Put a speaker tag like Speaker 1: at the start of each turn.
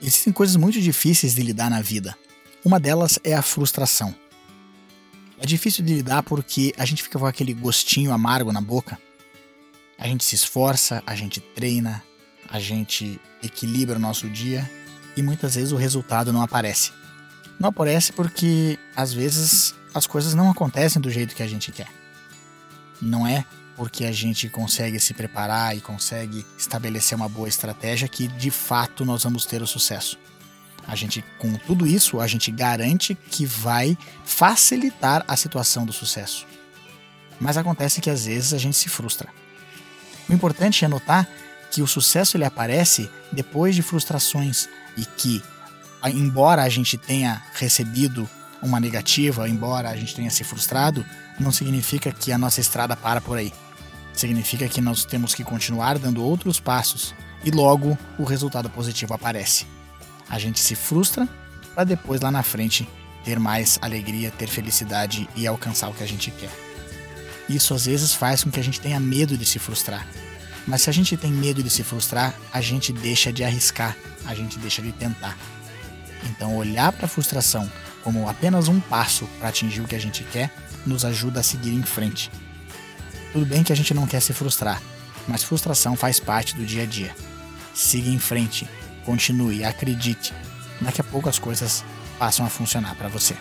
Speaker 1: Existem coisas muito difíceis de lidar na vida. Uma delas é a frustração. É difícil de lidar porque a gente fica com aquele gostinho amargo na boca. A gente se esforça, a gente treina, a gente equilibra o nosso dia e muitas vezes o resultado não aparece. Não aparece porque às vezes as coisas não acontecem do jeito que a gente quer. Não é porque a gente consegue se preparar e consegue estabelecer uma boa estratégia que de fato nós vamos ter o sucesso. A gente, com tudo isso, a gente garante que vai facilitar a situação do sucesso. Mas acontece que às vezes a gente se frustra. O importante é notar que o sucesso ele aparece depois de frustrações e que, embora a gente tenha recebido uma negativa, embora a gente tenha se frustrado, não significa que a nossa estrada para por aí. Significa que nós temos que continuar dando outros passos e logo o resultado positivo aparece. A gente se frustra para depois lá na frente ter mais alegria, ter felicidade e alcançar o que a gente quer. Isso às vezes faz com que a gente tenha medo de se frustrar. Mas se a gente tem medo de se frustrar, a gente deixa de arriscar, a gente deixa de tentar. Então, olhar para a frustração como apenas um passo para atingir o que a gente quer nos ajuda a seguir em frente. Tudo bem que a gente não quer se frustrar, mas frustração faz parte do dia a dia. Siga em frente, continue, acredite. Daqui a pouco as coisas passam a funcionar para você.